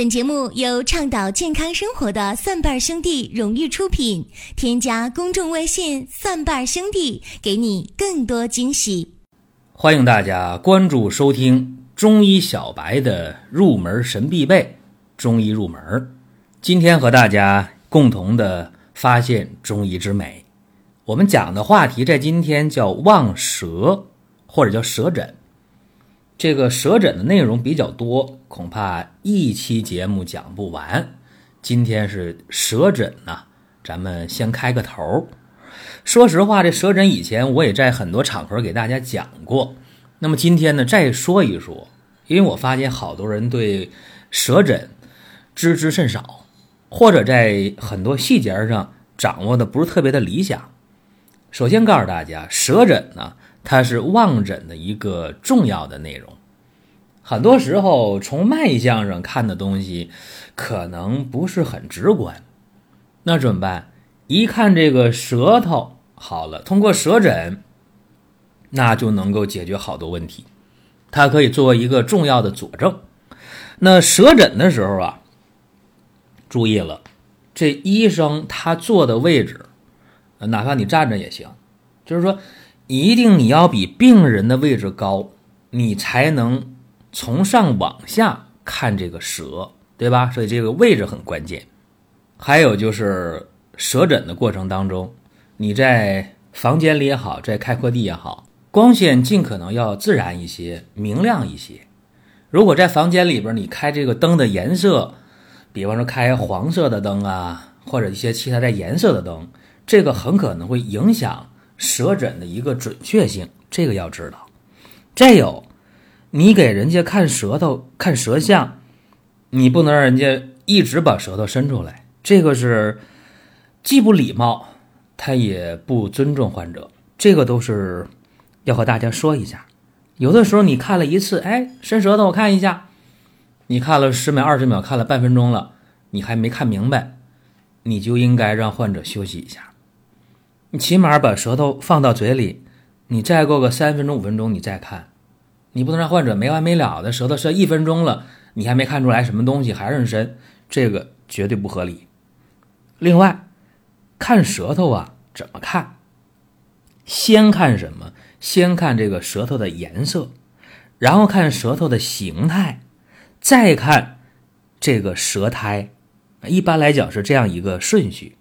本节目由倡导健康生活的蒜瓣兄弟荣誉出品。添加公众微信“蒜瓣兄弟”，给你更多惊喜。欢迎大家关注收听中医小白的入门神必备《中医入门》。今天和大家共同的发现中医之美。我们讲的话题在今天叫望舌，或者叫舌诊。这个舌诊的内容比较多，恐怕一期节目讲不完。今天是舌诊呢，咱们先开个头。说实话，这舌诊以前我也在很多场合给大家讲过。那么今天呢，再说一说，因为我发现好多人对舌诊知之甚少，或者在很多细节上掌握的不是特别的理想。首先告诉大家，舌诊呢。它是望诊的一个重要的内容，很多时候从脉象上看的东西可能不是很直观，那怎么办？一看这个舌头好了，通过舌诊，那就能够解决好多问题，它可以作为一个重要的佐证。那舌诊的时候啊，注意了，这医生他坐的位置，哪怕你站着也行，就是说。一定你要比病人的位置高，你才能从上往下看这个舌，对吧？所以这个位置很关键。还有就是舌诊的过程当中，你在房间里也好，在开阔地也好，光线尽可能要自然一些、明亮一些。如果在房间里边你开这个灯的颜色，比方说开黄色的灯啊，或者一些其他带颜色的灯，这个很可能会影响。舌诊的一个准确性，这个要知道。再有，你给人家看舌头、看舌象，你不能让人家一直把舌头伸出来，这个是既不礼貌，他也不尊重患者。这个都是要和大家说一下。有的时候你看了一次，哎，伸舌头我看一下，你看了十秒、二十秒，看了半分钟了，你还没看明白，你就应该让患者休息一下。你起码把舌头放到嘴里，你再过个三分钟五分钟，你再看，你不能让患者没完没了的舌头伸一分钟了，你还没看出来什么东西，还是伸，这个绝对不合理。另外，看舌头啊，怎么看？先看什么？先看这个舌头的颜色，然后看舌头的形态，再看这个舌苔。一般来讲是这样一个顺序。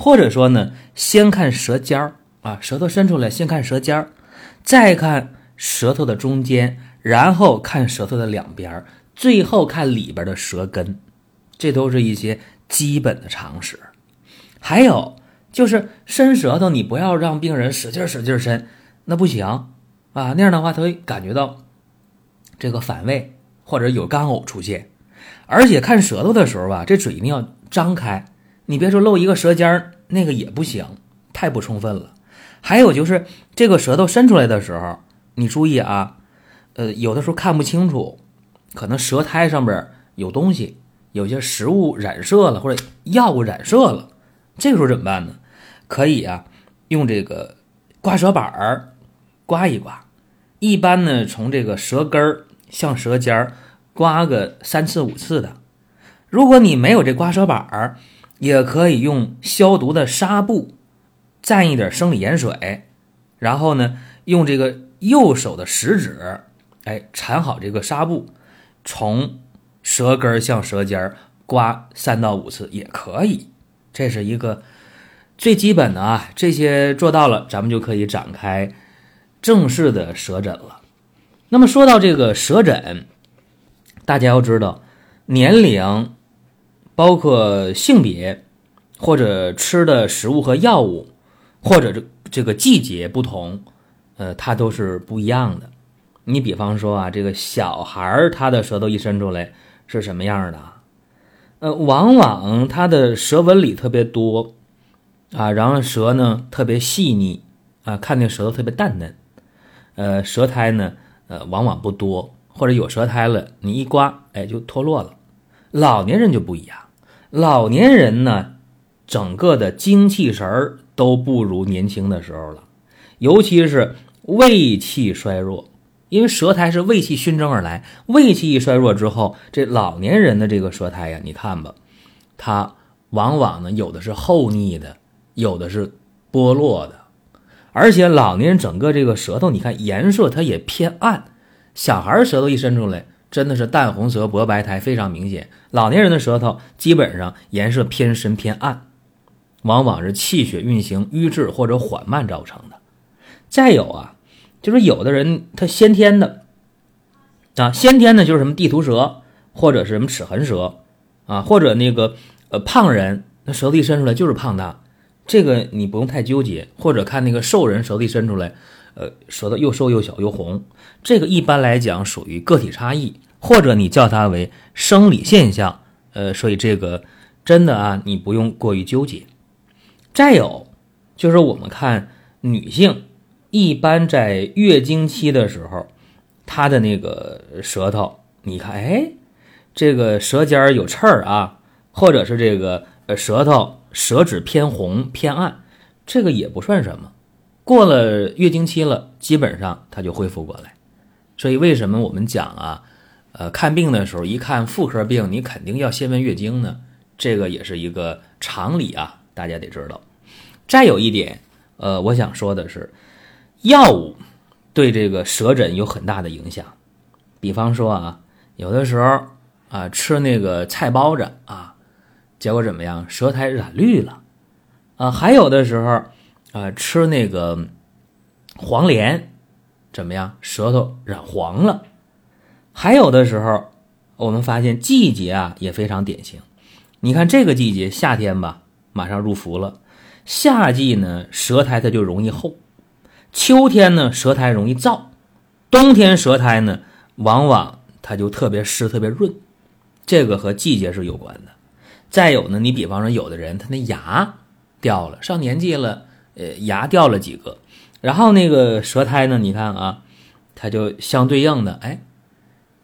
或者说呢，先看舌尖儿啊，舌头伸出来，先看舌尖儿，再看舌头的中间，然后看舌头的两边，最后看里边的舌根，这都是一些基本的常识。还有就是伸舌头，你不要让病人使劲使劲伸，那不行啊，那样的话他会感觉到这个反胃或者有干呕出现。而且看舌头的时候吧，这嘴一定要张开。你别说露一个舌尖儿，那个也不行，太不充分了。还有就是这个舌头伸出来的时候，你注意啊，呃，有的时候看不清楚，可能舌苔上边有东西，有些食物染色了或者药物染色了，这个时候怎么办呢？可以啊，用这个刮舌板儿刮一刮，一般呢从这个舌根儿向舌尖儿刮个三次五次的。如果你没有这刮舌板儿，也可以用消毒的纱布蘸一点生理盐水，然后呢，用这个右手的食指，哎，缠好这个纱布，从舌根向舌尖刮三到五次也可以。这是一个最基本的啊，这些做到了，咱们就可以展开正式的舌诊了。那么说到这个舌诊，大家要知道年龄。包括性别，或者吃的食物和药物，或者这这个季节不同，呃，它都是不一样的。你比方说啊，这个小孩儿他的舌头一伸出来是什么样的啊？呃，往往他的舌纹理特别多啊，然后舌呢特别细腻啊，看那舌头特别淡嫩。呃，舌苔呢，呃，往往不多，或者有舌苔了，你一刮，哎，就脱落了。老年人就不一样。老年人呢，整个的精气神儿都不如年轻的时候了，尤其是胃气衰弱因为舌苔是胃气熏蒸而来，胃气一衰弱之后，这老年人的这个舌苔呀，你看吧，它往往呢有的是厚腻的，有的是剥落的，而且老年人整个这个舌头，你看颜色它也偏暗，小孩舌头一伸出来，真的是淡红色薄白苔非常明显，老年人的舌头基本上颜色偏深偏暗。往往是气血运行瘀滞或者缓慢造成的。再有啊，就是有的人他先天的啊，先天的就是什么地图舌或者是什么齿痕舌啊，或者那个呃胖人那舌头伸出来就是胖大，这个你不用太纠结。或者看那个瘦人舌头伸出来，呃舌头又瘦又小又红，这个一般来讲属于个体差异，或者你叫它为生理现象。呃，所以这个真的啊，你不用过于纠结。再有，就是我们看女性，一般在月经期的时候，她的那个舌头，你看，哎，这个舌尖有刺儿啊，或者是这个呃舌头舌质偏红偏暗，这个也不算什么。过了月经期了，基本上它就恢复过来。所以为什么我们讲啊，呃，看病的时候一看妇科病，你肯定要先问月经呢？这个也是一个常理啊，大家得知道。再有一点，呃，我想说的是，药物对这个舌诊有很大的影响。比方说啊，有的时候啊，吃那个菜包子啊，结果怎么样？舌苔染绿了啊。还有的时候啊，吃那个黄连，怎么样？舌头染黄了。还有的时候，我们发现季节啊也非常典型。你看这个季节，夏天吧，马上入伏了。夏季呢，舌苔它就容易厚；秋天呢，舌苔容易燥；冬天舌苔呢，往往它就特别湿、特别润。这个和季节是有关的。再有呢，你比方说，有的人他那牙掉了，上年纪了，呃，牙掉了几个，然后那个舌苔呢，你看啊，它就相对应的，哎，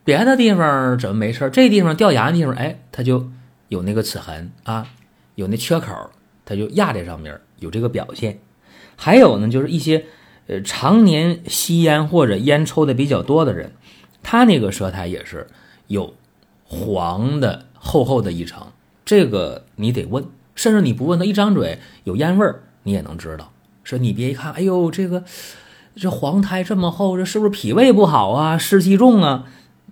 别的地方怎么没事这地方掉牙的地方，哎，它就有那个齿痕啊，有那缺口。它就压在上面，有这个表现。还有呢，就是一些呃常年吸烟或者烟抽的比较多的人，他那个舌苔也是有黄的厚厚的一层。这个你得问，甚至你不问他一张嘴有烟味儿，你也能知道。说你别一看，哎呦，这个这黄苔这么厚，这是不是脾胃不好啊？湿气重啊？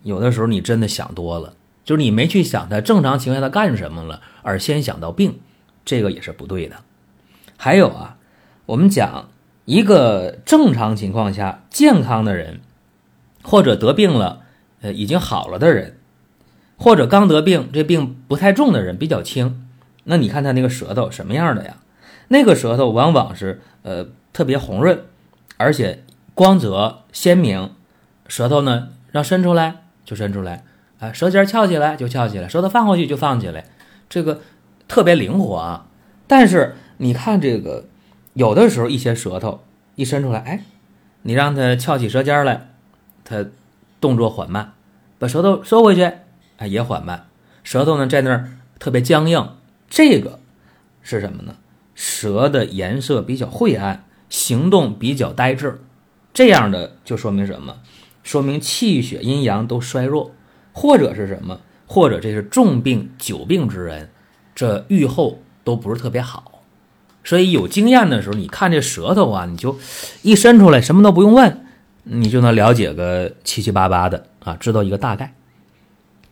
有的时候你真的想多了，就是你没去想他正常情况下他干什么了，而先想到病。这个也是不对的。还有啊，我们讲一个正常情况下健康的人，或者得病了，呃，已经好了的人，或者刚得病，这病不太重的人，比较轻。那你看他那个舌头什么样的呀？那个舌头往往是呃特别红润，而且光泽鲜明。舌头呢，让伸出来就伸出来，啊，舌尖翘起来就翘起来，舌头放过去就放起来，这个。特别灵活啊，但是你看这个，有的时候一些舌头一伸出来，哎，你让它翘起舌尖来，它动作缓慢；把舌头收回去，哎，也缓慢。舌头呢在那儿特别僵硬，这个是什么呢？舌的颜色比较晦暗，行动比较呆滞，这样的就说明什么？说明气血阴阳都衰弱，或者是什么？或者这是重病久病之人。这愈后都不是特别好，所以有经验的时候，你看这舌头啊，你就一伸出来，什么都不用问，你就能了解个七七八八的啊，知道一个大概。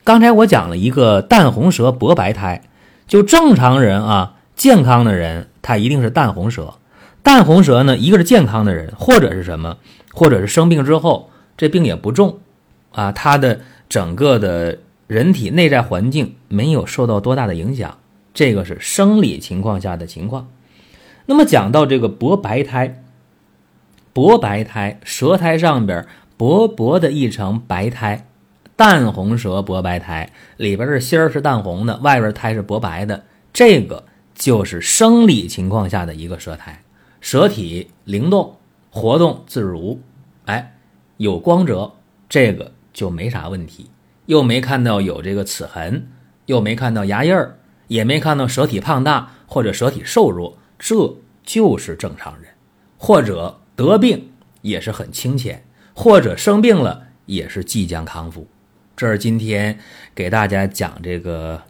刚才我讲了一个淡红舌薄白苔，就正常人啊，健康的人，他一定是淡红舌。淡红舌呢，一个是健康的人，或者是什么，或者是生病之后，这病也不重啊，他的整个的人体内在环境没有受到多大的影响。这个是生理情况下的情况。那么讲到这个薄白苔，薄白苔舌苔上边薄薄的一层白苔，淡红舌薄白苔里边的芯儿是淡红的，外边苔是薄白的，这个就是生理情况下的一个舌苔，舌体灵动、活动自如，哎，有光泽，这个就没啥问题，又没看到有这个齿痕，又没看到牙印儿。也没看到舌体胖大或者舌体瘦弱，这就是正常人，或者得病也是很清浅，或者生病了也是即将康复。这是今天给大家讲这个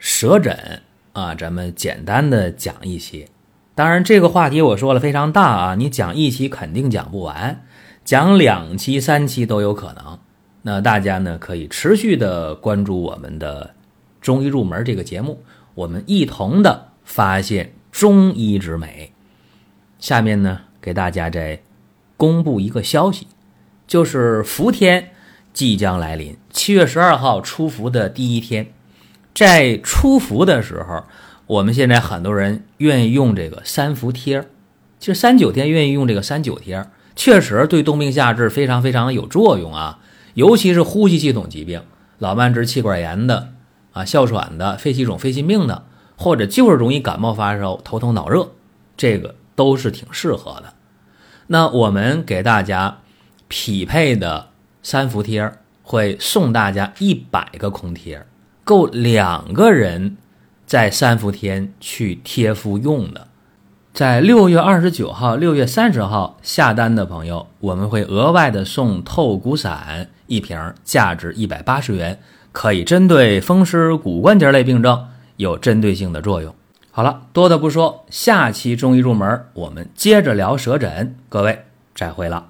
舌诊啊，咱们简单的讲一些。当然，这个话题我说了非常大啊，你讲一期肯定讲不完，讲两期、三期都有可能。那大家呢可以持续的关注我们的中医入门这个节目，我们一同的发现中医之美。下面呢给大家再公布一个消息，就是伏天。即将来临，七月十二号出伏的第一天，在初伏的时候，我们现在很多人愿意用这个三伏贴儿其实三九天愿意用这个三九贴儿确实对冬病夏治非常非常有作用啊，尤其是呼吸系统疾病，老慢支、气管炎的啊，哮喘的、肺气肿、肺心病的，或者就是容易感冒发烧、头疼脑热，这个都是挺适合的。那我们给大家匹配的。三伏贴儿会送大家一百个空贴儿，够两个人在三伏天去贴敷用的。在六月二十九号、六月三十号下单的朋友，我们会额外的送透骨散一瓶，价值一百八十元，可以针对风湿骨关节类病症有针对性的作用。好了，多的不说，下期中医入门我们接着聊舌诊，各位再会了。